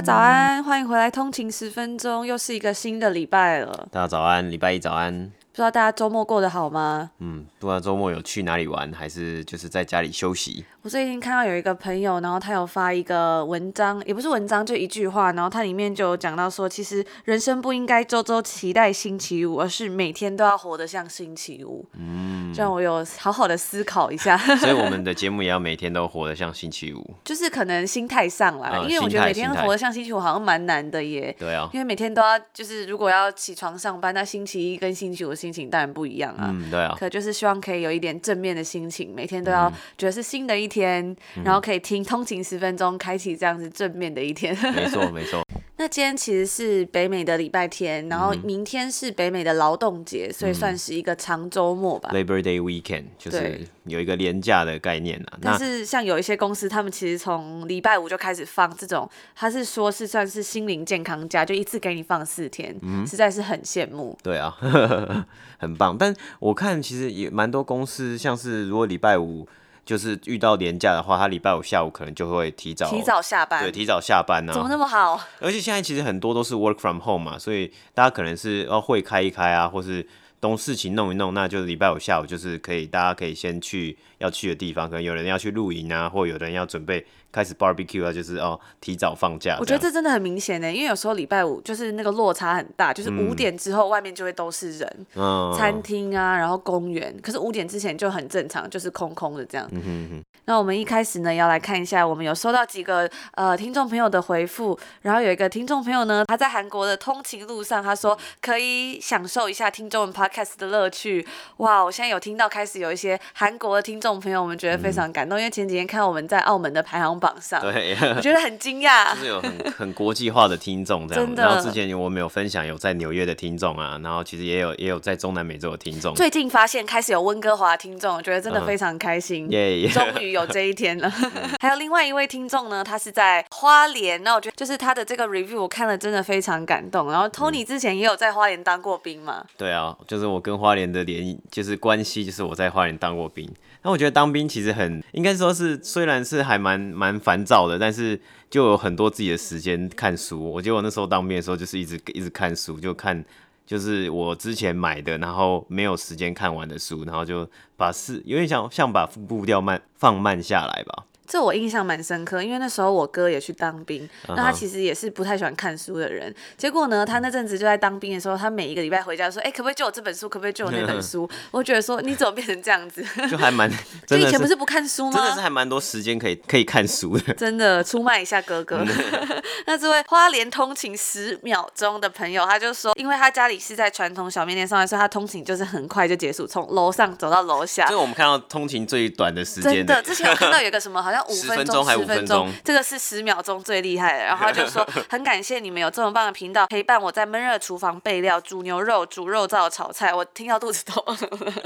家早安，欢迎回来通勤十分钟，又是一个新的礼拜了。大家早安，礼拜一早安。不知道大家周末过得好吗？嗯，不知道周末有去哪里玩，还是就是在家里休息。我最近看到有一个朋友，然后他有发一个文章，也不是文章，就一句话，然后它里面就有讲到说，其实人生不应该周周期待星期五，而是每天都要活得像星期五。嗯，这样我有好好的思考一下。所以我们的节目也要每天都活得像星期五，就是可能心态上来，嗯、因为我觉得每天活得像星期五好像蛮难的耶。对啊，因为每天都要就是如果要起床上班，那星期一跟星期五的心情当然不一样啊。嗯，对啊。可就是希望可以有一点正面的心情，每天都要觉得是新的一天。嗯然后可以听通勤十分钟，开启这样子正面的一天。没错，没错。那今天其实是北美的礼拜天，然后明天是北美的劳动节，嗯、所以算是一个长周末吧。Labor Day Weekend 就是有一个廉价的概念啊。但是像有一些公司，他们其实从礼拜五就开始放这种，他是说是算是心灵健康假，就一次给你放四天，嗯、实在是很羡慕。对啊，很棒。但我看其实也蛮多公司，像是如果礼拜五。就是遇到年假的话，他礼拜五下午可能就会提早提早下班，对，提早下班呢、啊。怎么那么好？而且现在其实很多都是 work from home 嘛，所以大家可能是要会开一开啊，或是东事情弄一弄，那就是礼拜五下午就是可以，大家可以先去要去的地方，可能有人要去露营啊，或有人要准备。开始 barbecue 啊，就是哦，提早放假。我觉得这真的很明显呢，因为有时候礼拜五就是那个落差很大，就是五点之后外面就会都是人，嗯、餐厅啊，然后公园。可是五点之前就很正常，就是空空的这样。嗯、哼哼，那我们一开始呢，要来看一下，我们有收到几个呃听众朋友的回复。然后有一个听众朋友呢，他在韩国的通勤路上，他说可以享受一下听中文 podcast 的乐趣。哇，我现在有听到开始有一些韩国的听众朋友，我们觉得非常感动，嗯、因为前几天看到我们在澳门的排行榜上，对，我觉得很惊讶，就是有很很国际化的听众这样。真的。然后之前我们有分享有在纽约的听众啊，然后其实也有也有在中南美洲的听众。最近发现开始有温哥华听众，我觉得真的非常开心，耶、uh，终.于有这一天了。还有另外一位听众呢，他是在花莲，那我觉得就是他的这个 review 我看了真的非常感动。然后 Tony 之前也有在花莲当过兵嘛？对啊，就是我跟花莲的联就是关系，就是我在花莲当过兵。那我觉得当兵其实很，应该说是虽然是还蛮蛮烦躁的，但是就有很多自己的时间看书。我记得我那时候当兵的时候就是一直一直看书，就看就是我之前买的，然后没有时间看完的书，然后就把事有点像像把步调慢放慢下来吧。这我印象蛮深刻，因为那时候我哥也去当兵，那他其实也是不太喜欢看书的人。结果呢，他那阵子就在当兵的时候，他每一个礼拜回家说：“哎，可不可以借我这本书？可不可以借我那本书？”我觉得说你怎么变成这样子？就还蛮，就以前不是不看书吗？真的是还蛮多时间可以可以看书的。真的出卖一下哥哥。那这位花莲通勤十秒钟的朋友，他就说，因为他家里是在传统小面店上班，所以他通勤就是很快就结束，从楼上走到楼下。这是我们看到通勤最短的时间。真的，之前我看到有个什么好像五分钟还五分钟，这个是十秒钟最厉害的。然后他就说 很感谢你们有这么棒的频道，陪伴我在闷热厨房备料煮牛肉、煮肉燥、炒菜，我听到肚子痛。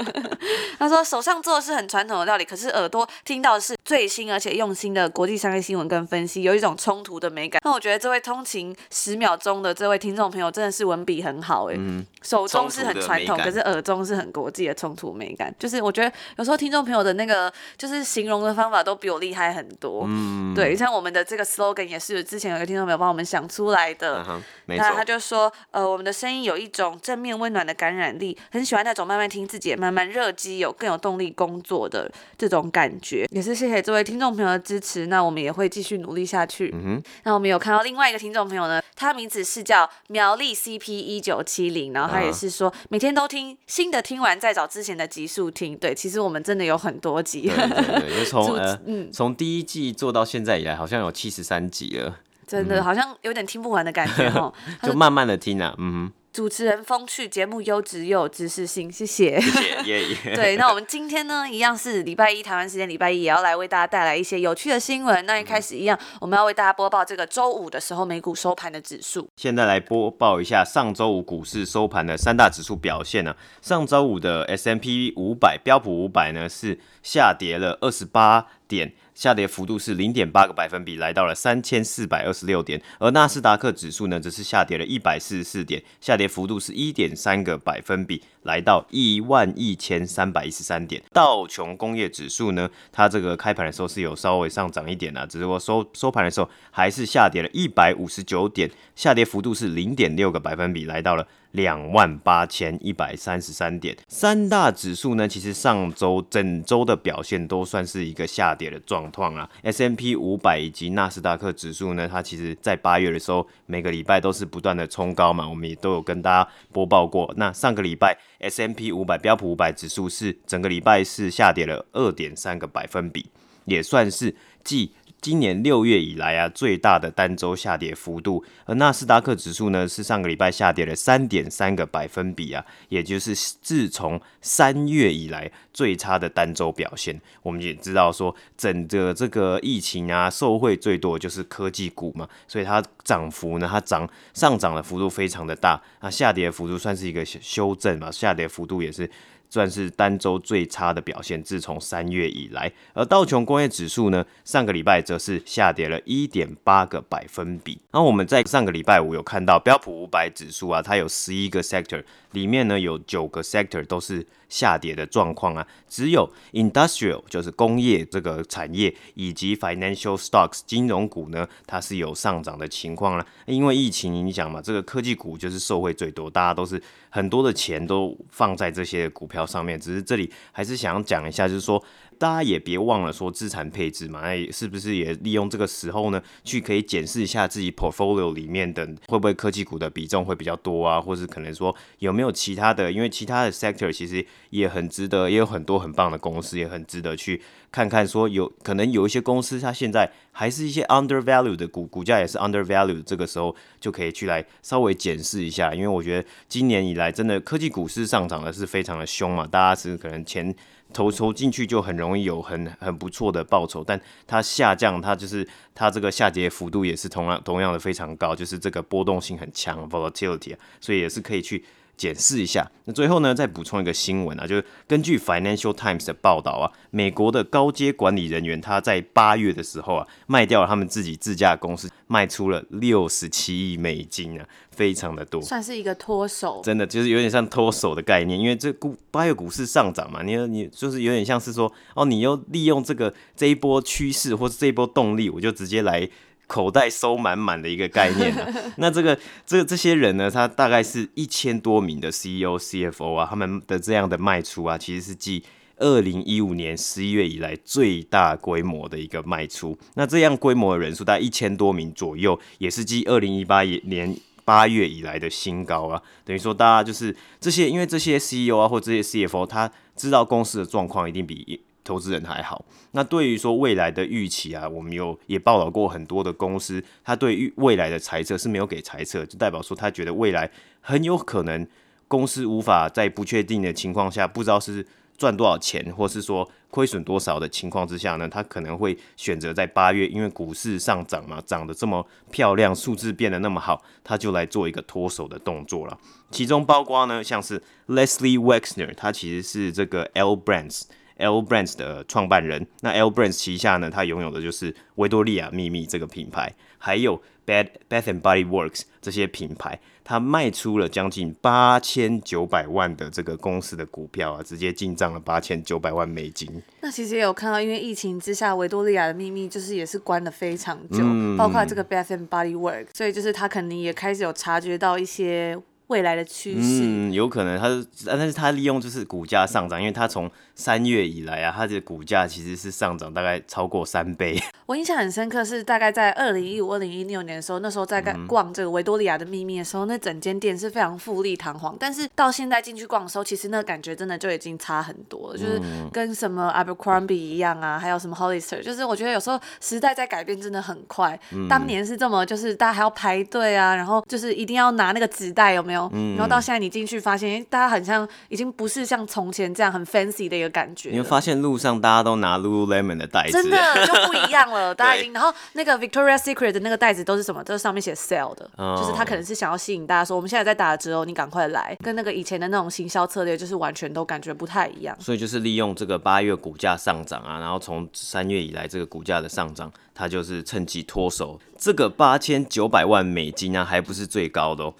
他说手上做的是很传统的料理，可是耳朵听到的是最新而且用心的国际商业新闻跟分析，有一种冲突的美感。那我觉得这位通勤十秒钟的这位听众朋友真的是文笔很好哎，嗯、手中是很传统，可是耳中是很国际的冲突美感。就是我觉得有时候听众朋友的那个就是形容的方法都比我厉害很多。嗯嗯，对，像我们的这个 slogan 也是之前有一个听众朋友帮我们想出来的。Uh 那他就说，呃，我们的声音有一种正面温暖的感染力，很喜欢那种慢慢听自己也慢慢热机，有更有动力工作的这种感觉。也是谢谢这位听众朋友的支持，那我们也会继续努力下去。嗯哼。那我们有看到另外一个听众朋友呢，他名字是叫苗栗 CP 一九七零，然后他也是说、uh. 每天都听新的，听完再找之前的集数听。对，其实我们真的有很多集。对对对，就从 嗯从第一季做到现在以来，好像有七十三集了，真的、嗯、好像有点听不完的感觉 哦。就慢慢的听啊，嗯哼。主持人风趣，节目优质又有知识性，谢谢。谢谢，耶耶。对，那我们今天呢，一样是礼拜一台湾时间礼拜一，也要来为大家带来一些有趣的新闻。那一开始一样，我们要为大家播报这个周五的时候美股收盘的指数。现在来播报一下上周五股市收盘的三大指数表现呢、啊。上周五的 S M P 五百标普五百呢是下跌了二十八点。下跌幅度是零点八个百分比，来到了三千四百二十六点，而纳斯达克指数呢，则是下跌了一百四十四点，下跌幅度是一点三个百分比，来到一万一千三百一十三点。道琼工业指数呢，它这个开盘的时候是有稍微上涨一点啊，只是说收收盘的时候还是下跌了一百五十九点，下跌幅度是零点六个百分比，来到了。两万八千一百三十三点，三大指数呢，其实上周整周的表现都算是一个下跌的状况啊。S M P 五百以及纳斯达克指数呢，它其实在八月的时候，每个礼拜都是不断的冲高嘛，我们也都有跟大家播报过。那上个礼拜 S M P 五百标普五百指数是整个礼拜是下跌了二点三个百分比，也算是继。今年六月以来啊，最大的单周下跌幅度，而纳斯达克指数呢，是上个礼拜下跌了三点三个百分比啊，也就是自从三月以来最差的单周表现。我们也知道说，整个这个疫情啊，受惠最多就是科技股嘛，所以它涨幅呢，它涨上涨的幅度非常的大，那下跌幅度算是一个修正嘛，下跌幅度也是。算是单周最差的表现，自从三月以来。而道琼工业指数呢，上个礼拜则是下跌了一点八个百分比。那我们在上个礼拜五有看到标普五百指数啊，它有十一个 sector，里面呢有九个 sector 都是下跌的状况啊，只有 industrial 就是工业这个产业以及 financial stocks 金融股呢，它是有上涨的情况了。因为疫情影响嘛，这个科技股就是受惠最多，大家都是很多的钱都放在这些股票上面。只是这里还是想要讲一下，就是说。大家也别忘了说资产配置嘛，那是不是也利用这个时候呢，去可以检视一下自己 portfolio 里面的会不会科技股的比重会比较多啊，或是可能说有没有其他的，因为其他的 sector 其实也很值得，也有很多很棒的公司，也很值得去看看。说有可能有一些公司它现在还是一些 undervalued 的股，股价也是 undervalued，这个时候就可以去来稍微检视一下，因为我觉得今年以来真的科技股市上涨的是非常的凶嘛，大家是可能前。投投进去就很容易有很很不错的报酬，但它下降，它就是它这个下跌幅度也是同样同样的非常高，就是这个波动性很强，volatility 啊，所以也是可以去。检视一下，那最后呢，再补充一个新闻啊，就是根据 Financial Times 的报道啊，美国的高阶管理人员他在八月的时候啊，卖掉了他们自己自家公司，卖出了六十七亿美金啊，非常的多，算是一个脱手，真的就是有点像脱手的概念，因为这股八月股市上涨嘛，你你就是有点像是说，哦，你又利用这个这一波趋势或是这一波动力，我就直接来。口袋收满满的一个概念啊，那这个这这些人呢，他大概是一千多名的 CEO、CFO 啊，他们的这样的卖出啊，其实是继二零一五年十一月以来最大规模的一个卖出。那这样规模的人数大概一千多名左右，也是继二零一八年八月以来的新高啊。等于说，大家就是这些，因为这些 CEO 啊，或这些 CFO，他知道公司的状况一定比。投资人还好，那对于说未来的预期啊，我们有也报道过很多的公司，他对于未来的猜测是没有给猜测，就代表说他觉得未来很有可能公司无法在不确定的情况下，不知道是赚多少钱，或是说亏损多少的情况之下呢，他可能会选择在八月，因为股市上涨嘛，涨得这么漂亮，数字变得那么好，他就来做一个脱手的动作了。其中包括呢，像是 Leslie Wexner，他其实是这个 L Brands。L Brands 的创办人，那 L Brands 旗下呢，他拥有的就是维多利亚秘密这个品牌，还有 Bath Bath and Body Works 这些品牌，他卖出了将近八千九百万的这个公司的股票啊，直接进账了八千九百万美金。那其实也有看到，因为疫情之下，维多利亚的秘密就是也是关了非常久，嗯、包括这个 Bath and Body Works，所以就是他肯定也开始有察觉到一些。未来的趋势，嗯，有可能他是，但是他利用就是股价上涨，因为他从三月以来啊，他的股价其实是上涨大概超过三倍。我印象很深刻，是大概在二零一五、二零一六年的时候，那时候在逛这个维多利亚的秘密的时候，那整间店是非常富丽堂皇。但是到现在进去逛的时候，其实那个感觉真的就已经差很多了，就是跟什么 Abercrombie 一样啊，还有什么 Hollister，就是我觉得有时候时代在改变真的很快。当年是这么，就是大家还要排队啊，然后就是一定要拿那个纸袋，有没有？有？嗯、然后到现在你进去发现，大家很像已经不是像从前这样很 fancy 的一个感觉。你会发现路上大家都拿 Lululemon 的袋子，真的就不一样了。大家已经，然后那个 Victoria's Secret 的那个袋子都是什么？都是上面写 sale 的，哦、就是他可能是想要吸引大家说，我们现在在打折哦，你赶快来。跟那个以前的那种行销策略，就是完全都感觉不太一样。所以就是利用这个八月股价上涨啊，然后从三月以来这个股价的上涨，他就是趁机脱手。这个八千九百万美金啊，还不是最高的哦。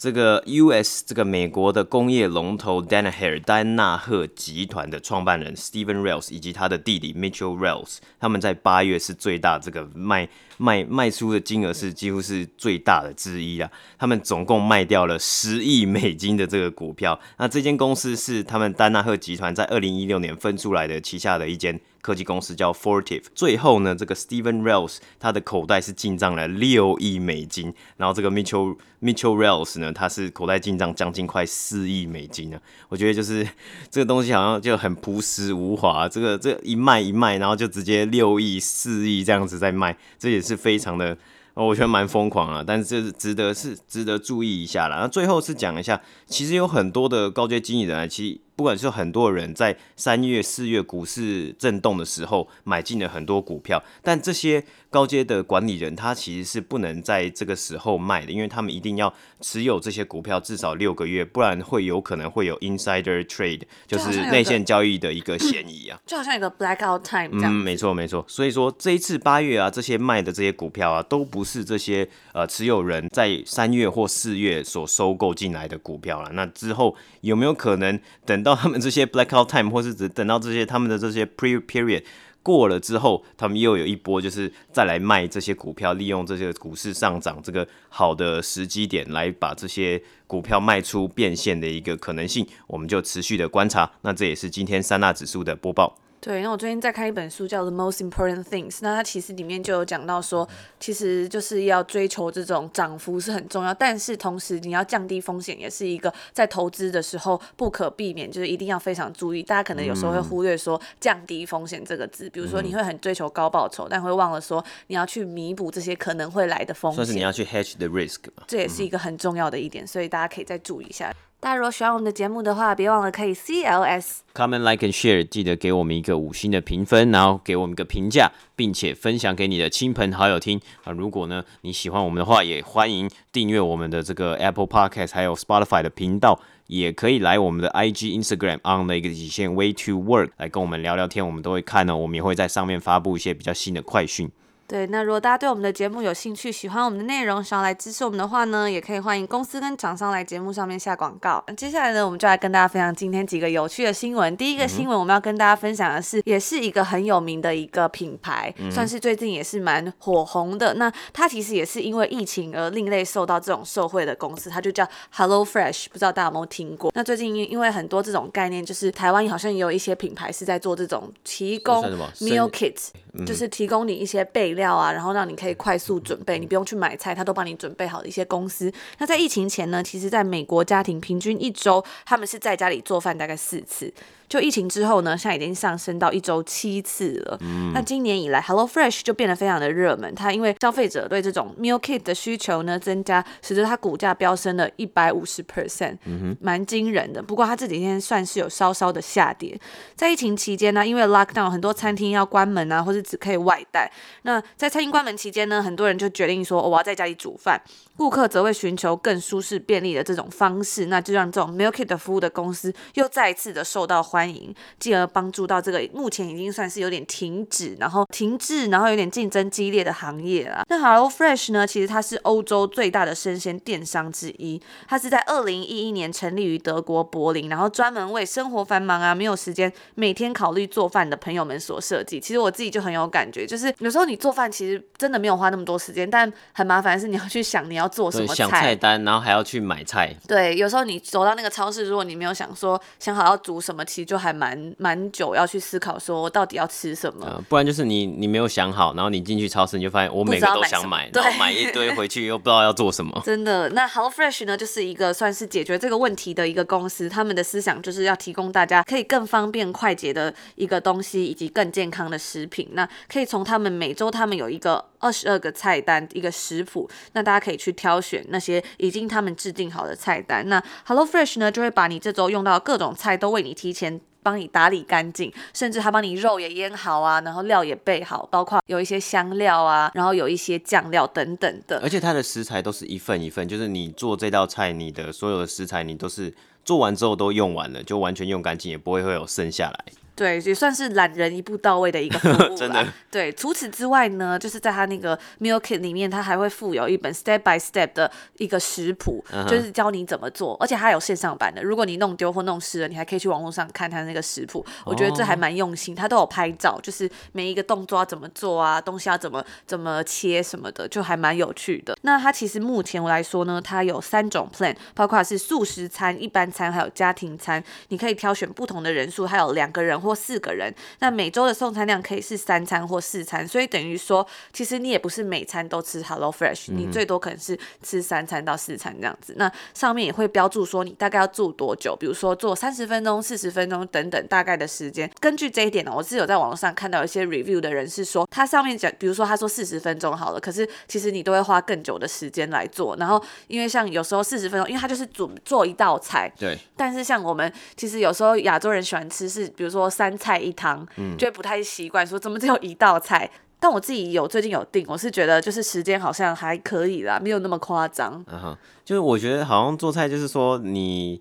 这个 U.S. 这个美国的工业龙头 Danaher 丹纳赫集团的创办人 Steven Ralls 以及他的弟弟 Mitchell Ralls，他们在八月是最大这个卖卖卖出的金额是几乎是最大的之一啊。他们总共卖掉了十亿美金的这个股票。那这间公司是他们丹纳赫集团在二零一六年分出来的旗下的一间。科技公司叫 Fortive，最后呢，这个 Steven Ralls 他的口袋是进账了六亿美金，然后这个 Mitchell Mitchell Ralls 呢，他是口袋进账将近快四亿美金呢。我觉得就是 这个东西好像就很朴实无华，这个这、一卖一卖，然后就直接六亿四亿这样子在卖，这也是非常的。我觉得蛮疯狂啊，但是这是值得是值得注意一下啦。那最后是讲一下，其实有很多的高阶经理人啊，其实不管是很多人在三月、四月股市震动的时候买进了很多股票，但这些。高阶的管理人，他其实是不能在这个时候卖的，因为他们一定要持有这些股票至少六个月，不然会有可能会有 insider trade，就是内线交易的一个嫌疑啊。就好像一个 blackout time 这样。嗯，没错没错。所以说这一次八月啊，这些卖的这些股票啊，都不是这些呃持有人在三月或四月所收购进来的股票了。那之后有没有可能等到他们这些 blackout time，或是指等到这些他们的这些 pre period？过了之后，他们又有一波，就是再来卖这些股票，利用这些股市上涨这个好的时机点，来把这些股票卖出变现的一个可能性，我们就持续的观察。那这也是今天三大指数的播报。对，那我最近在看一本书，叫《The Most Important Things》，那它其实里面就有讲到说，其实就是要追求这种涨幅是很重要，但是同时你要降低风险，也是一个在投资的时候不可避免，就是一定要非常注意。大家可能有时候会忽略说降低风险这个字，比如说你会很追求高报酬，但会忘了说你要去弥补这些可能会来的风险，算是你要去 hedge the risk，这也是一个很重要的一点，所以大家可以再注意一下。大家如果喜欢我们的节目的话，别忘了可以 C L S comment like and share，记得给我们一个五星的评分，然后给我们一个评价，并且分享给你的亲朋好友听啊。如果呢你喜欢我们的话，也欢迎订阅我们的这个 Apple Podcast 还有 Spotify 的频道，也可以来我们的 I G Instagram on 的一个底线 Way to Work 来跟我们聊聊天，我们都会看呢，我们也会在上面发布一些比较新的快讯。对，那如果大家对我们的节目有兴趣，喜欢我们的内容，想要来支持我们的话呢，也可以欢迎公司跟厂商来节目上面下广告。那接下来呢，我们就来跟大家分享今天几个有趣的新闻。第一个新闻我们要跟大家分享的是，也是一个很有名的一个品牌，嗯、算是最近也是蛮火红的。那它其实也是因为疫情而另类受到这种受惠的公司，它就叫 Hello Fresh，不知道大家有没有听过？那最近因因为很多这种概念，就是台湾好像也有一些品牌是在做这种提供 meal kits，就是提供你一些备料。啊，然后让你可以快速准备，你不用去买菜，他都帮你准备好的一些公司。那在疫情前呢，其实在美国家庭平均一周他们是在家里做饭大概四次。就疫情之后呢，现在已经上升到一周七次了。嗯，那今年以来，HelloFresh 就变得非常的热门。它因为消费者对这种 meal kit 的需求呢增加，使得它股价飙升了一百五十 percent，蛮惊人的。不过它这几天算是有稍稍的下跌。在疫情期间呢，因为 lockdown 很多餐厅要关门啊，或者只可以外带。那在餐厅关门期间呢，很多人就决定说，哦，我要在家里煮饭。顾客则会寻求更舒适便利的这种方式，那就让这种 meal kit 的服务的公司又再一次的受到欢欢迎，进而帮助到这个目前已经算是有点停止，然后停滞，然后有点竞争激烈的行业了。那 HelloFresh 呢，其实它是欧洲最大的生鲜电商之一，它是在二零一一年成立于德国柏林，然后专门为生活繁忙啊没有时间每天考虑做饭的朋友们所设计。其实我自己就很有感觉，就是有时候你做饭其实真的没有花那么多时间，但很麻烦是你要去想你要。做什么菜？菜单，然后还要去买菜。对，有时候你走到那个超市，如果你没有想说想好要煮什么，其实就还蛮蛮久要去思考说到底要吃什么。呃，不然就是你你没有想好，然后你进去超市你就发现我每个都想买，买然后买一堆回去又不知道要做什么。真的，那 HelloFresh 呢，就是一个算是解决这个问题的一个公司，他们的思想就是要提供大家可以更方便快捷的一个东西，以及更健康的食品。那可以从他们每周他们有一个二十二个菜单一个食谱，那大家可以去挑选那些已经他们制定好的菜单。那 HelloFresh 呢就会把你这周用到各种菜都为你提前。帮你打理干净，甚至他帮你肉也腌好啊，然后料也备好，包括有一些香料啊，然后有一些酱料等等的。而且它的食材都是一份一份，就是你做这道菜，你的所有的食材你都是做完之后都用完了，就完全用干净，也不会会有剩下来。对，也算是懒人一步到位的一个服务 真的。对，除此之外呢，就是在他那个 Meal Kit 里面，他还会附有一本 Step by Step 的一个食谱，uh -huh. 就是教你怎么做，而且它有线上版的。如果你弄丢或弄湿了，你还可以去网络上看他那个食谱。Oh. 我觉得这还蛮用心，他都有拍照，就是每一个动作要怎么做啊，东西要怎么怎么切什么的，就还蛮有趣的。那它其实目前我来说呢，它有三种 Plan，包括是素食餐、一般餐还有家庭餐，你可以挑选不同的人数，还有两个人或四个人。那每周的送餐量可以是三餐或四餐，所以等于说，其实你也不是每餐都吃 Hello Fresh，你最多可能是吃三餐到四餐这样子。那上面也会标注说你大概要住多久，比如说做三十分钟、四十分钟等等大概的时间。根据这一点呢，我是有在网络上看到一些 review 的人是说，他上面讲，比如说他说四十分钟好了，可是其实你都会花更久的时间来做。然后因为像有时候四十分钟，因为他就是煮做一道菜，对。但是像我们其实有时候亚洲人喜欢吃是，比如说三菜一汤。嗯，就不太习惯说怎么只有一道菜，但我自己有最近有定，我是觉得就是时间好像还可以啦，没有那么夸张。嗯哼，就是我觉得好像做菜就是说你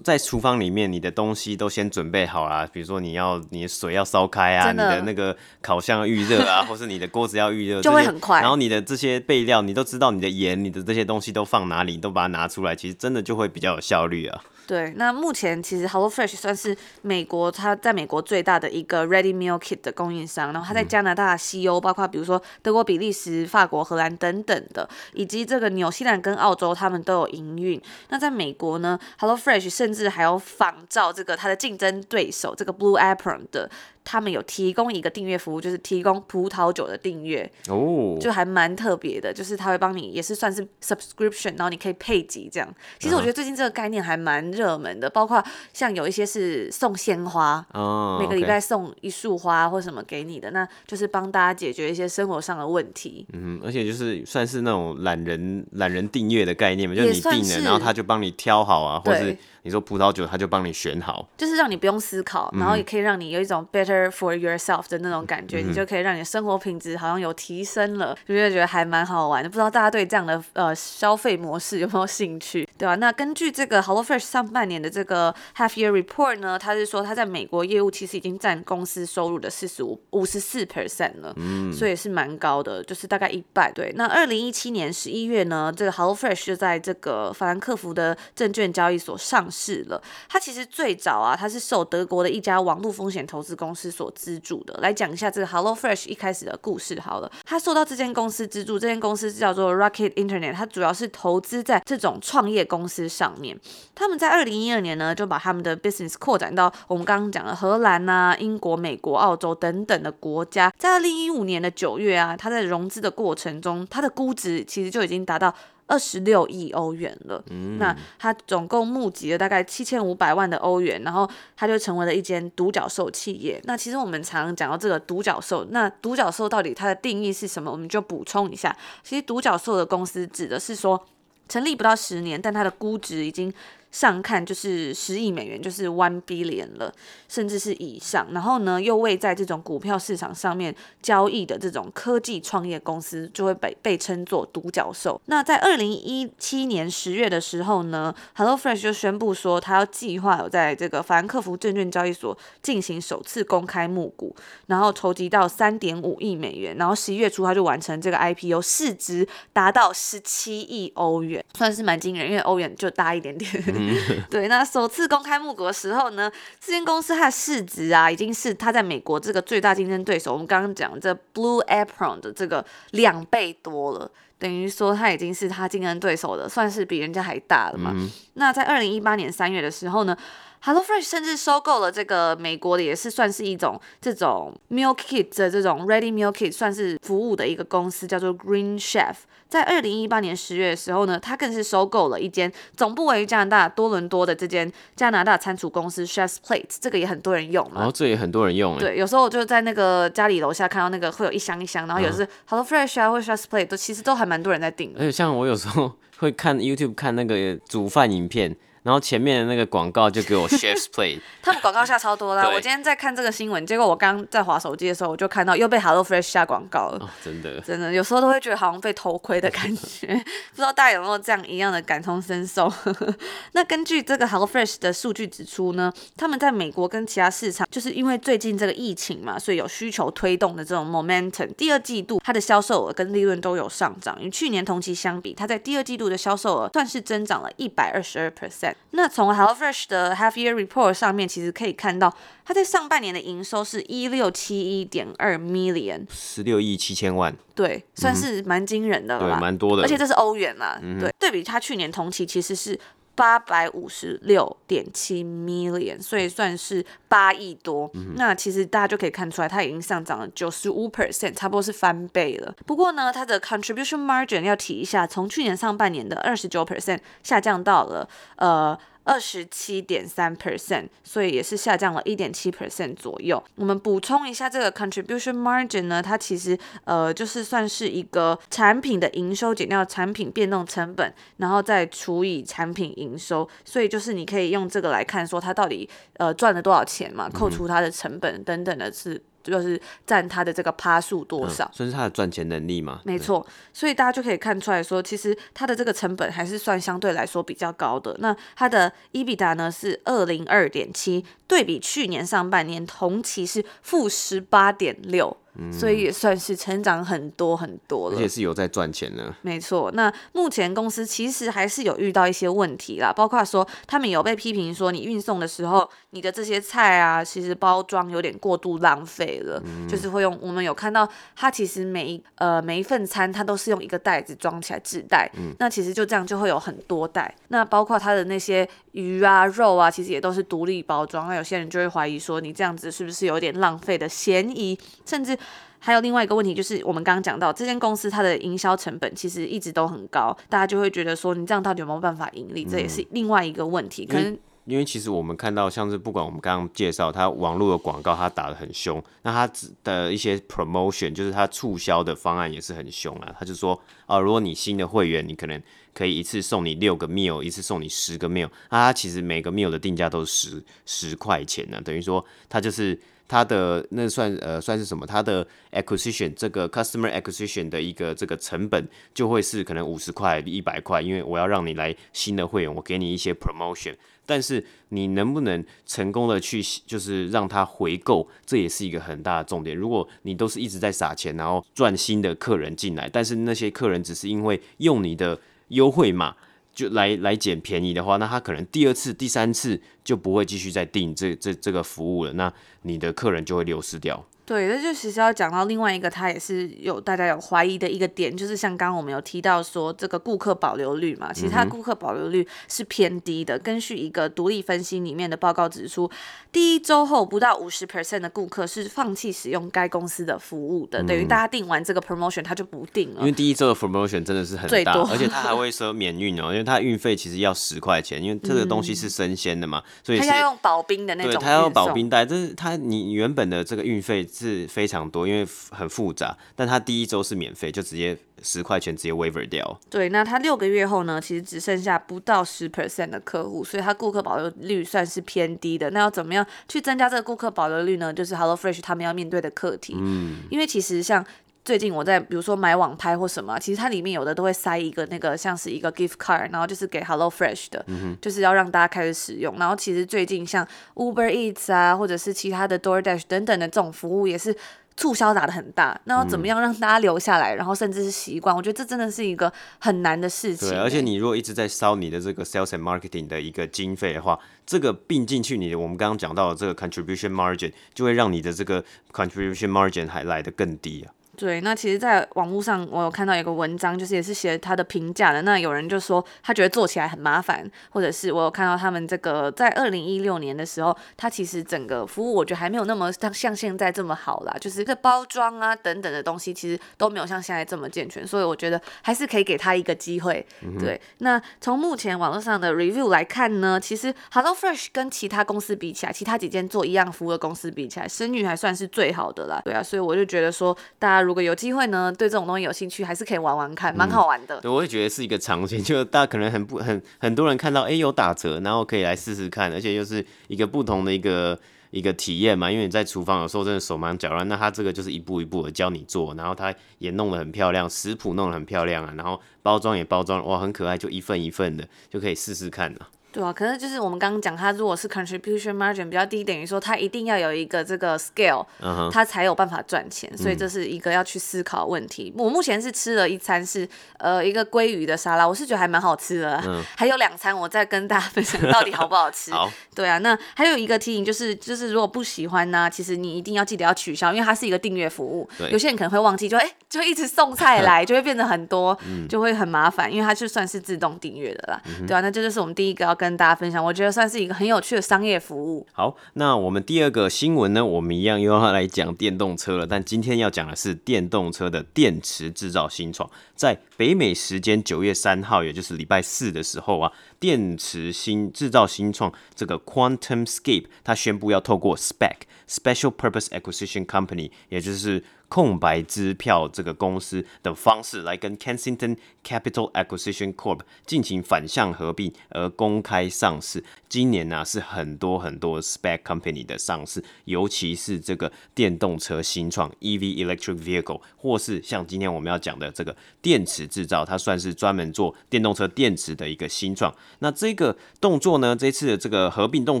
在厨房里面，你的东西都先准备好啦，比如说你要你的水要烧开啊，你的那个烤箱要预热啊，或是你的锅子要预热，就会很快。然后你的这些备料，你都知道你的盐，你的这些东西都放哪里，都把它拿出来，其实真的就会比较有效率啊。对，那目前其实 HelloFresh 算是美国，它在美国最大的一个 Ready Meal Kit 的供应商。然后它在加拿大、西欧，包括比如说德国、比利时、法国、荷兰等等的，以及这个纽西兰跟澳洲，他们都有营运。那在美国呢，HelloFresh 甚至还有仿照这个它的竞争对手这个 Blue Apron 的。他们有提供一个订阅服务，就是提供葡萄酒的订阅，哦，就还蛮特别的，就是他会帮你，也是算是 subscription，然后你可以配给这样。其实我觉得最近这个概念还蛮热门的，包括像有一些是送鲜花，哦，每个礼拜送一束花或什么给你的，那就是帮大家解决一些生活上的问题。嗯，而且就是算是那种懒人懒人订阅的概念嘛，就是你订了，然后他就帮你挑好啊，或是。你说葡萄酒，他就帮你选好，就是让你不用思考，然后也可以让你有一种 better for yourself 的那种感觉，嗯、你就可以让你的生活品质好像有提升了，就觉得还蛮好玩的。不知道大家对这样的呃消费模式有没有兴趣，对吧、啊？那根据这个 HelloFresh 上半年的这个 Half Year Report 呢，他是说他在美国业务其实已经占公司收入的四十五五十四 percent 了，嗯，所以是蛮高的，就是大概一半。对，那二零一七年十一月呢，这个 HelloFresh 就在这个法兰克福的证券交易所上。市了，它其实最早啊，它是受德国的一家网络风险投资公司所资助的。来讲一下这个 HelloFresh 一开始的故事好了。它受到这间公司资助，这间公司叫做 Rocket Internet，它主要是投资在这种创业公司上面。他们在二零一二年呢，就把他们的 business 扩展到我们刚刚讲的荷兰啊、英国、美国、澳洲等等的国家。在二零一五年的九月啊，它在融资的过程中，它的估值其实就已经达到。二十六亿欧元了，嗯，那他总共募集了大概七千五百万的欧元，然后他就成为了一间独角兽企业。那其实我们常常讲到这个独角兽，那独角兽到底它的定义是什么？我们就补充一下，其实独角兽的公司指的是说，成立不到十年，但它的估值已经。上看就是十亿美元，就是 one billion 了，甚至是以上。然后呢，又位在这种股票市场上面交易的这种科技创业公司，就会被被称作独角兽。那在二零一七年十月的时候呢，HelloFresh 就宣布说，他要计划有在这个法兰克福证券交易所进行首次公开募股，然后筹集到三点五亿美元。然后十一月初他就完成这个 IPO，市值达到十七亿欧元，算是蛮惊人，因为欧元就大一点点。对，那首次公开募股的时候呢，这间公司它的市值啊，已经是它在美国这个最大竞争对手，我们刚刚讲这 Blue Apron 的这个两倍多了，等于说它已经是它竞争对手的，算是比人家还大了嘛。嗯、那在二零一八年三月的时候呢 HelloFresh 甚至收购了这个美国的，也是算是一种这种 meal kit 的这种 ready meal kit 算是服务的一个公司，叫做 Green Chef。在二零一八年十月的时候呢，它更是收购了一间总部位于加拿大多伦多的这间加拿大餐厨公司 Chef's Plate，这个也很多人用嘛。然后、哦、这也很多人用。对，有时候我就在那个家里楼下看到那个会有一箱一箱，然后有时 HelloFresh 啊或 Chef's Plate 都其实都还蛮多人在订的。而且像我有时候 会看 YouTube 看那个煮饭影片。然后前面的那个广告就给我 Chef's Plate，他们广告下超多啦。我今天在看这个新闻，结果我刚在滑手机的时候，我就看到又被 Hello Fresh 下广告了。哦，真的，真的，有时候都会觉得好像被偷窥的感觉。不知道大家有没有这样一样的感同身受？那根据这个 Hello Fresh 的数据指出呢，他们在美国跟其他市场，就是因为最近这个疫情嘛，所以有需求推动的这种 momentum。第二季度它的销售额跟利润都有上涨，与去年同期相比，它在第二季度的销售额算是增长了一百二十二 percent。那从 Hello Fresh 的 Half Year Report 上面，其实可以看到，它在上半年的营收是一六七一点二 million，十六亿七千万，对，算是蛮惊人的了嗯？对，蛮多的，而且这是欧元啦，嗯、哼。对，对比它去年同期其实是八百五十六点七 million，所以算是八亿多。嗯、那其实大家就可以看出来，它已经上涨了九十五 percent，差不多是翻倍了。不过呢，它的 contribution margin 要提一下，从去年上半年的二十九 percent 下降到了呃。二十七点三 percent，所以也是下降了一点七 percent 左右。我们补充一下这个 contribution margin 呢，它其实呃就是算是一个产品的营收减掉产品变动成本，然后再除以产品营收，所以就是你可以用这个来看说它到底呃赚了多少钱嘛，扣除它的成本等等的是。就是占它的这个趴数多少，算、嗯、是它的赚钱能力嘛？没错，所以大家就可以看出来说，其实它的这个成本还是算相对来说比较高的。那它的 EBITDA 呢是二零二点七，对比去年上半年同期是负十八点六。所以也算是成长很多很多了，而且是有在赚钱呢。没错，那目前公司其实还是有遇到一些问题啦，包括说他们有被批评说，你运送的时候，你的这些菜啊，其实包装有点过度浪费了，嗯、就是会用我们有看到，它其实每一呃每一份餐它都是用一个袋子装起来自带，嗯、那其实就这样就会有很多袋，那包括它的那些鱼啊肉啊，其实也都是独立包装，那有些人就会怀疑说，你这样子是不是有点浪费的嫌疑，甚至。还有另外一个问题，就是我们刚刚讲到，这间公司它的营销成本其实一直都很高，大家就会觉得说，你这样到底有没有办法盈利？这也是另外一个问题。可能因为其实我们看到，像是不管我们刚刚介绍它网络的广告，它打的很凶，那它的一些 promotion，就是它促销的方案也是很凶啊。他就说，啊，如果你新的会员，你可能可以一次送你六个 meal，一次送你十个 meal，那它其实每个 meal 的定价都是十十块钱呢，等于说它就是。它的那算呃算是什么？它的 acquisition 这个 customer acquisition 的一个这个成本就会是可能五十块、一百块，因为我要让你来新的会员，我给你一些 promotion。但是你能不能成功的去就是让他回购，这也是一个很大的重点。如果你都是一直在撒钱，然后赚新的客人进来，但是那些客人只是因为用你的优惠码。就来来捡便宜的话，那他可能第二次、第三次就不会继续再订这这这个服务了，那你的客人就会流失掉。对，那就其实要讲到另外一个，他也是有大家有怀疑的一个点，就是像刚刚我们有提到说这个顾客保留率嘛，其实它顾客保留率是偏低的。根据一个独立分析里面的报告指出，第一周后不到五十 percent 的顾客是放弃使用该公司的服务的，等于大家订完这个 promotion 他就不订了。因为第一周的 promotion 真的是很大，而且他还会说免运哦，因为他运费其实要十块钱，因为这个东西是生鲜的嘛，所以他要用保冰的那种，对，他要用保冰袋，这是他你原本的这个运费是非常多，因为很复杂，但他第一周是免费，就直接十块钱直接 waiver 掉。对，那他六个月后呢，其实只剩下不到十 percent 的客户，所以他顾客保留率算是偏低的。那要怎么样去增加这个顾客保留率呢？就是 HelloFresh 他们要面对的课题。嗯，因为其实像最近我在比如说买网拍或什么，其实它里面有的都会塞一个那个像是一个 gift card，然后就是给 HelloFresh 的，嗯、就是要让大家开始使用。然后其实最近像 Uber Eats 啊，或者是其他的 DoorDash 等等的这种服务也是。促销打的很大，那要怎么样让大家留下来，嗯、然后甚至是习惯？我觉得这真的是一个很难的事情。对，而且你如果一直在烧你的这个 sales and marketing 的一个经费的话，这个并进去你的我们刚刚讲到的这个 contribution margin 就会让你的这个 contribution margin 还来得更低啊。对，那其实，在网络上我有看到一个文章，就是也是写他的评价的。那有人就说他觉得做起来很麻烦，或者是我有看到他们这个在二零一六年的时候，他其实整个服务我觉得还没有那么像像现在这么好啦，就是这包装啊等等的东西，其实都没有像现在这么健全。所以我觉得还是可以给他一个机会。嗯、对，那从目前网络上的 review 来看呢，其实 HelloFresh 跟其他公司比起来，其他几间做一样服务的公司比起来，声誉还算是最好的啦。对啊，所以我就觉得说大家。如果有机会呢，对这种东西有兴趣，还是可以玩玩看，蛮好玩的。对，我也觉得是一个尝鲜，就大家可能很不很 很多人看到哎、有打折，然后可以来试试看，而且又是一个不同的一个一个体验嘛。因为你在厨房有时候真的手忙脚乱，那他这个就是一步一步的教你做，然后他也弄得很漂亮，食谱弄得很漂亮啊，然后包装也包装哇很可爱，就一份一份的就可以试试看了。对啊，可是就是我们刚刚讲，它如果是 contribution margin 比较低，等于说它一定要有一个这个 scale，它才有办法赚钱，所以这是一个要去思考问题。我目前是吃了一餐是呃一个鲑鱼的沙拉，我是觉得还蛮好吃的，还有两餐我再跟大家分享到底好不好吃。好，对啊，那还有一个提醒就是就是如果不喜欢呢，其实你一定要记得要取消，因为它是一个订阅服务，有些人可能会忘记，就哎就一直送菜来，就会变得很多，就会很麻烦，因为它就算是自动订阅的啦，对啊，那这就是我们第一个要跟。跟大家分享，我觉得算是一个很有趣的商业服务。好，那我们第二个新闻呢，我们一样又要来讲电动车了，但今天要讲的是电动车的电池制造新创。在北美时间九月三号，也就是礼拜四的时候啊，电池新制造新创这个 QuantumScape，它宣布要透过 Spec Special Purpose Acquisition Company，也就是空白支票这个公司的方式来跟 Kensington Capital Acquisition Corp 进行反向合并而公开上市。今年呢、是很多很多 SPAC company 的上市，尤其是这个电动车新创 EV Electric Vehicle，或是像今天我们要讲的这个电池制造，它算是专门做电动车电池的一个新创。那这个动作呢，这次的这个合并动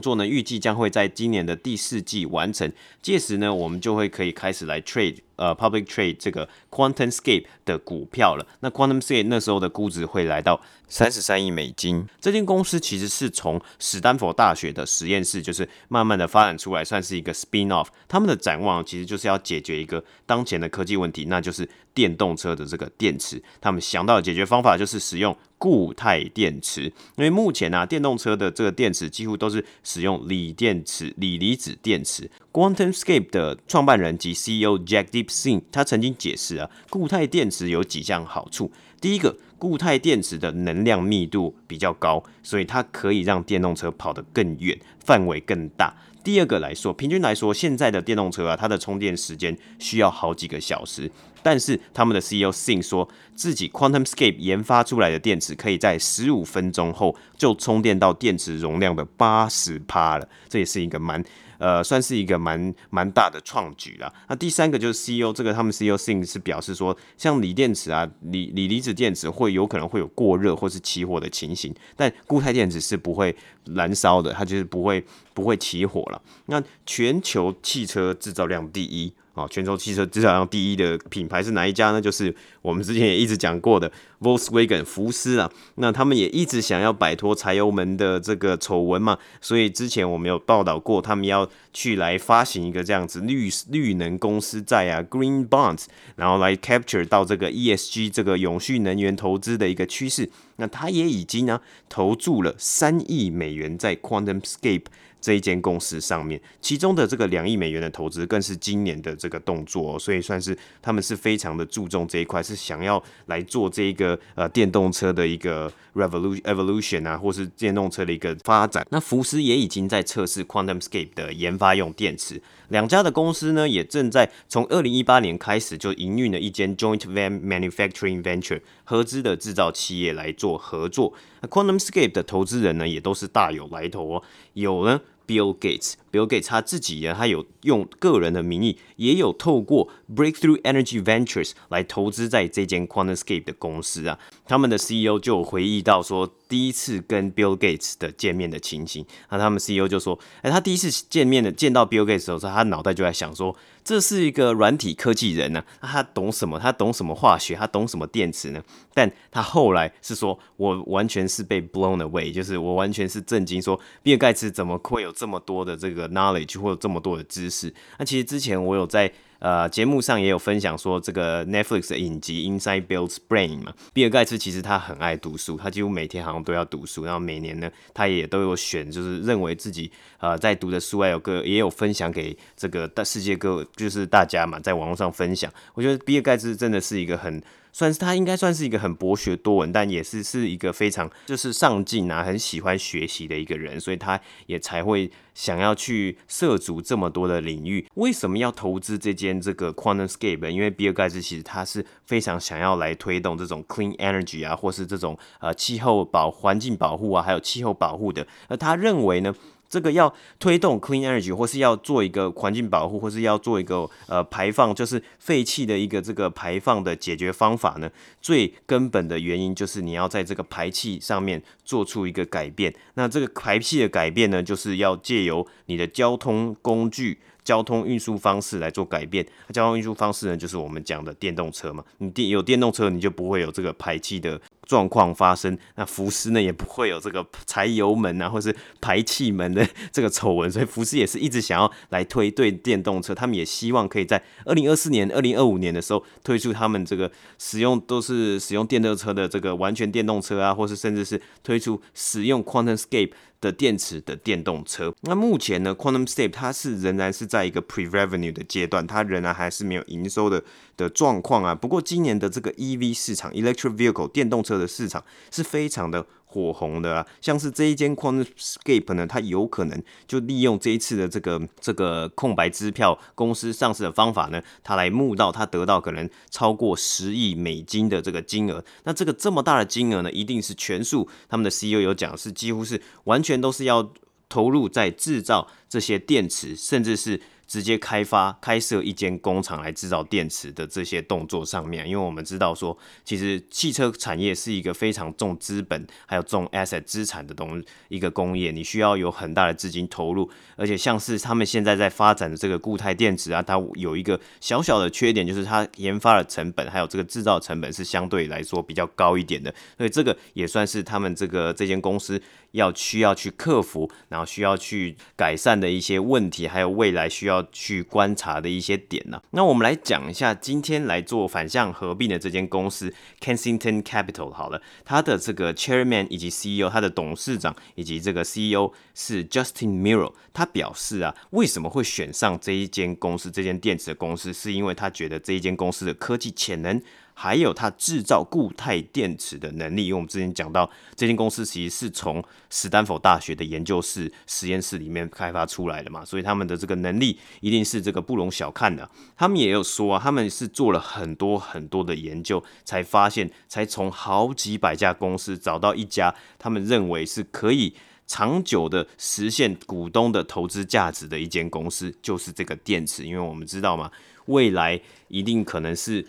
作呢，预计将会在今年的第四季完成。届时呢，我们就会可以开始来 trade。呃，public trade 这个 QuantumScape 的股票了。那 QuantumScape 那时候的估值会来到三十三亿美金。这间公司其实是从史丹佛大学的实验室，就是慢慢的发展出来，算是一个 spin off。他们的展望其实就是要解决一个当前的科技问题，那就是电动车的这个电池。他们想到的解决方法就是使用固态电池。因为目前、啊，电动车的这个电池几乎都是使用锂电池、锂离子电池。QuantumScape 的创办人及 CEO Jack d e e p s i n g 他曾经解释啊，固态电池有几项好处。第一个，固态电池的能量密度比较高，所以它可以让电动车跑得更远，范围更大。第二个来说，平均来说，现在的电动车啊，它的充电时间需要好几个小时，但是他们的 CEO Singh 说自己 QuantumScape 研发出来的电池可以在十五分钟后就充电到电池容量的八十趴了，这也是一个蛮。呃，算是一个蛮蛮大的创举啦。那第三个就是 CEO 这个，他们 CEO Singh 是表示说，像锂电池啊，锂锂离子电池会有可能会有过热或是起火的情形，但固态电池是不会燃烧的，它就是不会不会起火了。那全球汽车制造量第一。啊，全球汽车制造量第一的品牌是哪一家呢？就是我们之前也一直讲过的 Volkswagen 福斯啊。那他们也一直想要摆脱柴油门的这个丑闻嘛，所以之前我们有报道过，他们要去来发行一个这样子绿绿能公司债啊 （Green Bonds），然后来 capture 到这个 ESG 这个永续能源投资的一个趋势。那他也已经呢投注了三亿美元在 QuantumScape。这一间公司上面，其中的这个两亿美元的投资更是今年的这个动作，所以算是他们是非常的注重这一块，是想要来做这一个呃电动车的一个 revolution evolution 啊，或是电动车的一个发展。那福斯也已经在测试 QuantumScape 的研发用电池，两家的公司呢也正在从二零一八年开始就营运了一间 joint van manufacturing venture 合资的制造企业来做合作。QuantumScape 的投资人呢也都是大有来头哦，有呢。Bill Gates Bill Gates 他自己呢，他有用个人的名义，也有透过 Breakthrough Energy Ventures 来投资在这间 QuantumScape 的公司啊。他们的 CEO 就回忆到说，第一次跟 Bill Gates 的见面的情形。那他们 CEO 就说，哎，他第一次见面的见到 Bill Gates 的时候，他脑袋就在想说，这是一个软体科技人呢、啊，他懂什么？他懂什么化学？他懂什么电池呢？但他后来是说，我完全是被 blown away，就是我完全是震惊，说比尔盖茨怎么会有这么多的这个 knowledge 或者这么多的知识？那其实之前我有在。呃节目上也有分享说，这个 Netflix 的影集 Inside Bill's Brain 嘛，比尔盖茨其实他很爱读书，他几乎每天好像都要读书，然后每年呢，他也都有选，就是认为自己呃在读的书还有个也有分享给这个大世界各就是大家嘛，在网络上分享。我觉得比尔盖茨真的是一个很。算是他应该算是一个很博学多闻，但也是是一个非常就是上进啊，很喜欢学习的一个人，所以他也才会想要去涉足这么多的领域。为什么要投资这间这个 QuantumScape？因为比尔盖茨其实他是非常想要来推动这种 clean energy 啊，或是这种呃气候保环境保护啊，还有气候保护的。而他认为呢，这个要推动 clean energy，或是要做一个环境保护，或是要做一个呃排放，就是废气的一个这个排放的解决方法呢，最根本的原因就是你要在这个排气上面做出一个改变。那这个排气的改变呢，就是要借由你的交通工具。交通运输方式来做改变，交通运输方式呢，就是我们讲的电动车嘛。你电有电动车，你就不会有这个排气的状况发生。那福斯呢，也不会有这个柴油门啊，或是排气门的 这个丑闻。所以福斯也是一直想要来推对电动车，他们也希望可以在二零二四年、二零二五年的时候推出他们这个使用都是使用电动车的这个完全电动车啊，或是甚至是推出使用 QuantumScape。的电池的电动车，那目前呢，QuantumScape 它是仍然是在一个 pre-revenue 的阶段，它仍然还是没有营收的的状况啊。不过今年的这个 EV 市场，electric vehicle 电动车的市场是非常的。火红的啊，像是这一间 QuantumScape 呢，它有可能就利用这一次的这个这个空白支票公司上市的方法呢，它来募到它得到可能超过十亿美金的这个金额。那这个这么大的金额呢，一定是全数他们的 CEO 有讲是几乎是完全都是要投入在制造这些电池，甚至是。直接开发开设一间工厂来制造电池的这些动作上面，因为我们知道说，其实汽车产业是一个非常重资本还有重 asset 资产的东一个工业，你需要有很大的资金投入，而且像是他们现在在发展的这个固态电池啊，它有一个小小的缺点，就是它研发的成本还有这个制造成本是相对来说比较高一点的，所以这个也算是他们这个这间公司要需要去克服，然后需要去改善的一些问题，还有未来需要。去观察的一些点呢、那我们来讲一下今天来做反向合并的这间公司 Kensington Capital 好了，它的这个 Chairman 以及 CEO，它的董事长以及这个 CEO 是 Justin Mirro，他表示啊，为什么会选上这一间公司，这间电池的公司，是因为他觉得这一间公司的科技潜能。还有它制造固态电池的能力，因为我们之前讲到，这间公司其实是从史丹佛大学的研究室实验室里面开发出来的嘛，所以他们的这个能力一定是这个不容小看的。他们也有说啊，他们是做了很多很多的研究，才发现，才从好几百家公司找到一家，他们认为是可以长久的实现股东的投资价值的一间公司，就是这个电池。因为我们知道嘛，未来一定可能是。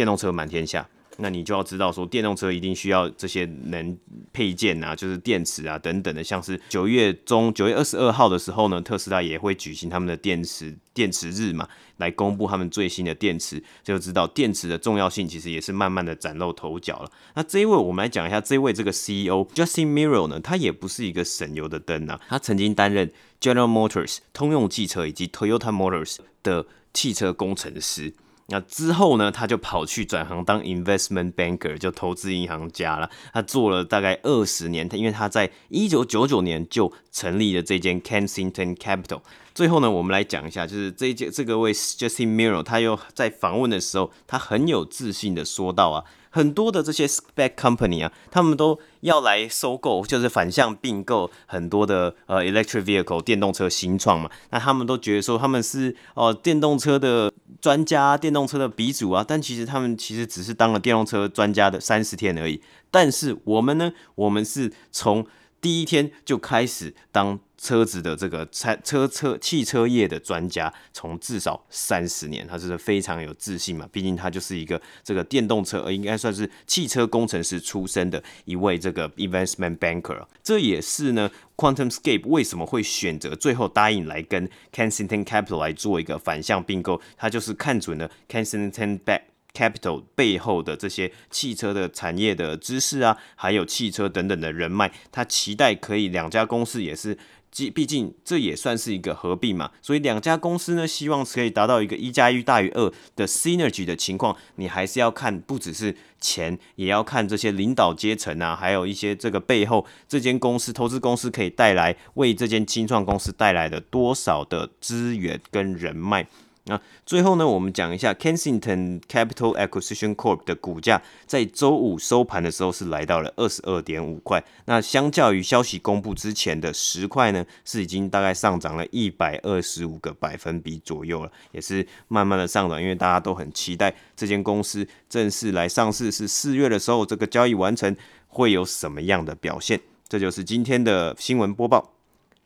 电动车满天下，那你就要知道说，电动车一定需要这些能配件啊，就是电池啊等等的。像是九月中九月二十二号的时候呢，特斯拉也会举行他们的电池电池日嘛，来公布他们最新的电池，就知道电池的重要性其实也是慢慢的崭露头角了。那这一位我们来讲一下，这一位这个 CEO Justin Mirro 呢，他也不是一个省油的灯啊，他曾经担任 General Motors 通用汽车以及 Toyota Motors 的汽车工程师。那之后呢，他就跑去转行当 investment banker，就投资银行家了。他做了大概二十年，他因为他在一九九九年就成立了这间 Kensington Capital。最后呢，我们来讲一下，就是这一届这个位 Justin Mirro，他又在访问的时候，他很有自信的说到啊。很多的这些 spec company 啊，他们都要来收购，就是反向并购很多的呃 electric vehicle 电动车新创嘛。那他们都觉得说他们是哦、呃、电动车的专家，电动车的鼻祖啊。但其实他们其实只是当了电动车专家的三十天而已。但是我们呢，我们是从第一天就开始当。车子的这个车车车汽车业的专家，从至少三十年，他是非常有自信嘛。毕竟他就是一个这个电动车，应该算是汽车工程师出身的一位这个 investment banker。这也是呢，QuantumScape 为什么会选择最后答应来跟 Kensington Capital 来做一个反向并购，他就是看准了 Kensington Bank。Capital 背后的这些汽车的产业的知识啊，还有汽车等等的人脉，他期待可以两家公司也是。毕竟这也算是一个合并嘛，所以两家公司呢，希望可以达到一个一加一大于二的 synergy 的情况，你还是要看不只是钱，也要看这些领导阶层啊，还有一些这个背后这间公司投资公司可以带来为这间新创公司带来的多少的资源跟人脉。那最后呢，我们讲一下 Kensington Capital Acquisition Corp 的股价，在周五收盘的时候是来到了二十二点五块。那相较于消息公布之前的十块呢，是已经大概上涨了一百二十五个百分比左右了，也是慢慢的上涨，因为大家都很期待这间公司正式来上市，是四月的时候这个交易完成会有什么样的表现？这就是今天的新闻播报。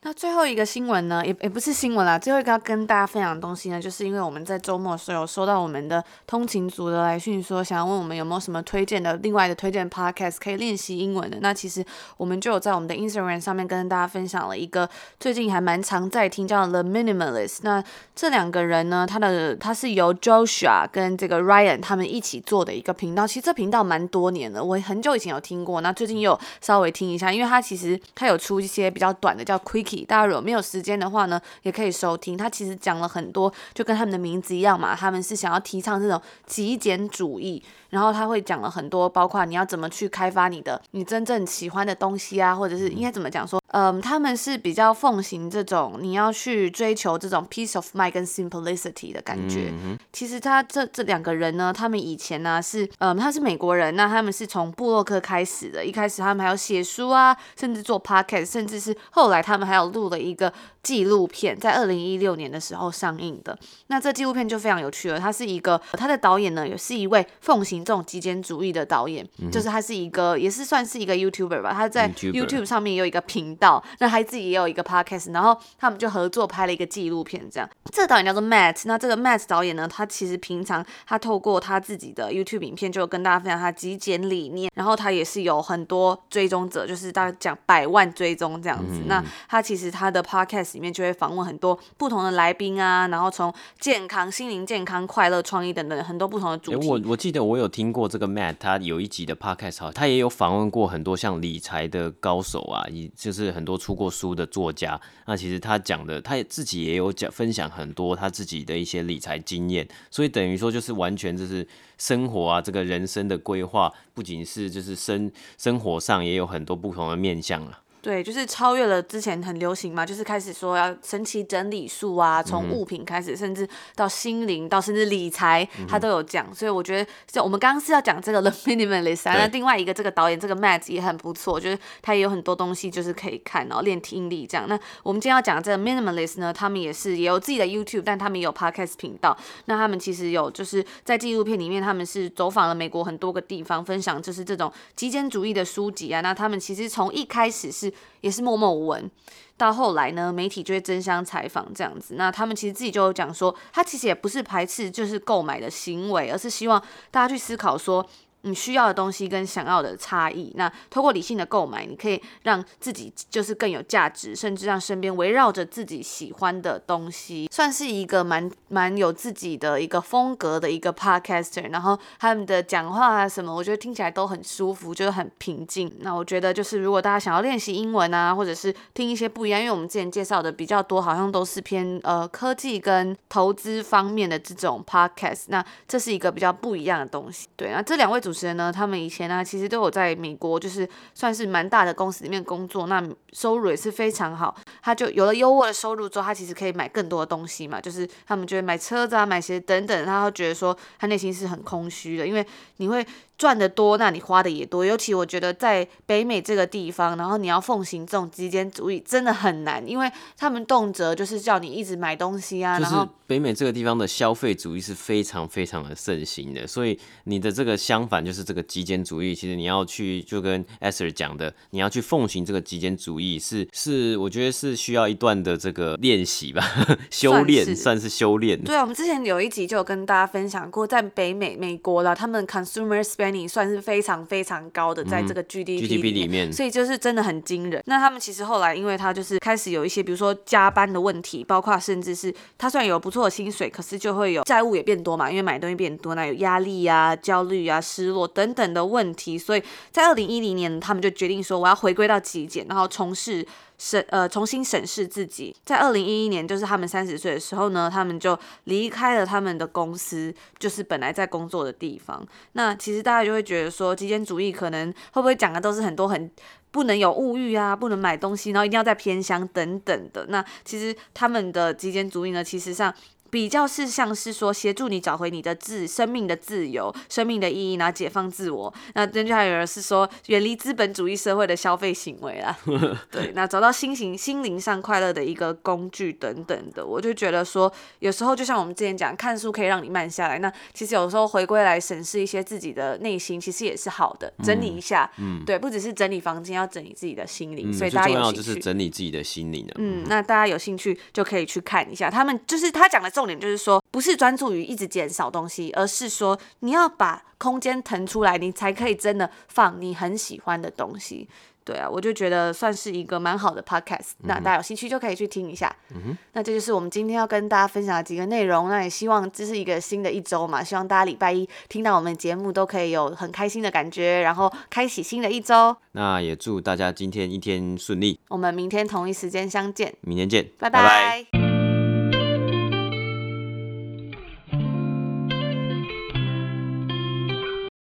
那最后一个新闻呢，也也不是新闻啦。最后一个要跟大家分享的东西呢，就是因为我们在周末的时候有收到我们的通勤族的来讯，说想要问我们有没有什么推荐的，另外的推荐 podcast 可以练习英文的。那其实我们就有在我们的 Instagram 上面跟大家分享了一个最近还蛮常在听叫 The Minimalist。那这两个人呢，他的他是由 Joshua 跟这个 Ryan 他们一起做的一个频道。其实这频道蛮多年了，我很久以前有听过，那最近又稍微听一下，因为他其实他有出一些比较短的叫 Quickie。大家如果没有时间的话呢，也可以收听。他其实讲了很多，就跟他们的名字一样嘛，他们是想要提倡这种极简主义。然后他会讲了很多，包括你要怎么去开发你的你真正喜欢的东西啊，或者是应该怎么讲说，嗯，他们是比较奉行这种你要去追求这种 peace of mind 跟 simplicity 的感觉。嗯、其实他这这两个人呢，他们以前呢是，嗯，他是美国人，那他们是从布洛克开始的，一开始他们还要写书啊，甚至做 podcast，甚至是后来他们还有录了一个纪录片，在二零一六年的时候上映的。那这纪录片就非常有趣了，他是一个他的导演呢，也是一位奉行。这种极简主义的导演，嗯、就是他是一个，也是算是一个 YouTuber 吧。他在 YouTube 上面也有一个频道，那他自己也有一个 Podcast，然后他们就合作拍了一个纪录片。这样，这个导演叫做 Matt。那这个 Matt 导演呢，他其实平常他透过他自己的 YouTube 影片，就跟大家分享他极简理念。然后他也是有很多追踪者，就是大概讲百万追踪这样子。嗯、那他其实他的 Podcast 里面就会访问很多不同的来宾啊，然后从健康、心灵健康、快乐、创意等等很多不同的主题。我我记得我有。听过这个 Matt，他有一集的 Podcast，他也有访问过很多像理财的高手啊，也就是很多出过书的作家。那其实他讲的，他也自己也有讲分享很多他自己的一些理财经验，所以等于说就是完全就是生活啊，这个人生的规划，不仅是就是生生活上也有很多不同的面向了。对，就是超越了之前很流行嘛，就是开始说要神奇整理术啊，从物品开始，嗯、甚至到心灵，到甚至理财，他都有讲。嗯、所以我觉得，就我们刚刚是要讲这个 The Minimalist，那另外一个这个导演这个 Matt 也很不错，就是他也有很多东西就是可以看，然后练听力这样。那我们今天要讲这个 Minimalist 呢，他们也是也有自己的 YouTube，但他们也有 Podcast 频道。那他们其实有就是在纪录片里面，他们是走访了美国很多个地方，分享就是这种极简主义的书籍啊。那他们其实从一开始是。也是默默无闻，到后来呢，媒体就会争相采访这样子。那他们其实自己就讲说，他其实也不是排斥就是购买的行为，而是希望大家去思考说。你需要的东西跟想要的差异，那通过理性的购买，你可以让自己就是更有价值，甚至让身边围绕着自己喜欢的东西，算是一个蛮蛮有自己的一个风格的一个 podcaster。然后他们的讲话啊什么，我觉得听起来都很舒服，就是很平静。那我觉得就是如果大家想要练习英文啊，或者是听一些不一样，因为我们之前介绍的比较多，好像都是偏呃科技跟投资方面的这种 podcast。那这是一个比较不一样的东西。对，那这两位主。时呢，他们以前呢，其实都有在美国，就是算是蛮大的公司里面工作，那收入也是非常好。他就有了优渥的收入之后，他其实可以买更多的东西嘛，就是他们就会买车子啊、买鞋等等，他会觉得说他内心是很空虚的，因为你会。赚的多，那你花的也多。尤其我觉得在北美这个地方，然后你要奉行这种极简主义，真的很难，因为他们动辄就是叫你一直买东西啊。就是北美这个地方的消费主义是非常非常的盛行的，所以你的这个相反就是这个极简主义。其实你要去就跟 Esther 讲的，你要去奉行这个极简主义是，是是我觉得是需要一段的这个练习吧，修炼算是，算是修炼。对啊，我们之前有一集就有跟大家分享过，在北美美国啦，他们 Consumers spending 算是非常非常高的，在这个 GDP 里面，嗯、GDP 里面，所以就是真的很惊人。那他们其实后来，因为他就是开始有一些，比如说加班的问题，包括甚至是他虽然有不错的薪水，可是就会有债务也变多嘛，因为买东西变多，那有压力啊、焦虑啊、失落等等的问题。所以在二零一零年，他们就决定说，我要回归到极简，然后从事。审呃，重新审视自己，在二零一一年，就是他们三十岁的时候呢，他们就离开了他们的公司，就是本来在工作的地方。那其实大家就会觉得说，极简主义可能会不会讲的都是很多很不能有物欲啊，不能买东西，然后一定要在偏乡等等的。那其实他们的极简主义呢，其实上。比较是像是说协助你找回你的自生命的自由、生命的意义，然后解放自我。那根据还有人是说远离资本主义社会的消费行为啦，对，那找到心情、心灵上快乐的一个工具等等的。我就觉得说，有时候就像我们之前讲，看书可以让你慢下来。那其实有时候回归来审视一些自己的内心，其实也是好的，整理一下。嗯，对，不只是整理房间，要整理自己的心灵。嗯，所以大家有就是整理自己的心灵。嗯，那大家有兴趣就可以去看一下，他们就是他讲的重。重点就是说，不是专注于一直减少东西，而是说你要把空间腾出来，你才可以真的放你很喜欢的东西。对啊，我就觉得算是一个蛮好的 podcast，嗯。那大家有兴趣就可以去听一下。嗯哼。那这就是我们今天要跟大家分享的几个内容。那也希望这是一个新的一周嘛，希望大家礼拜一听到我们节目都可以有很开心的感觉，然后开启新的一周。那也祝大家今天一天顺利。我们明天同一时间相见。明天见，拜拜。拜拜。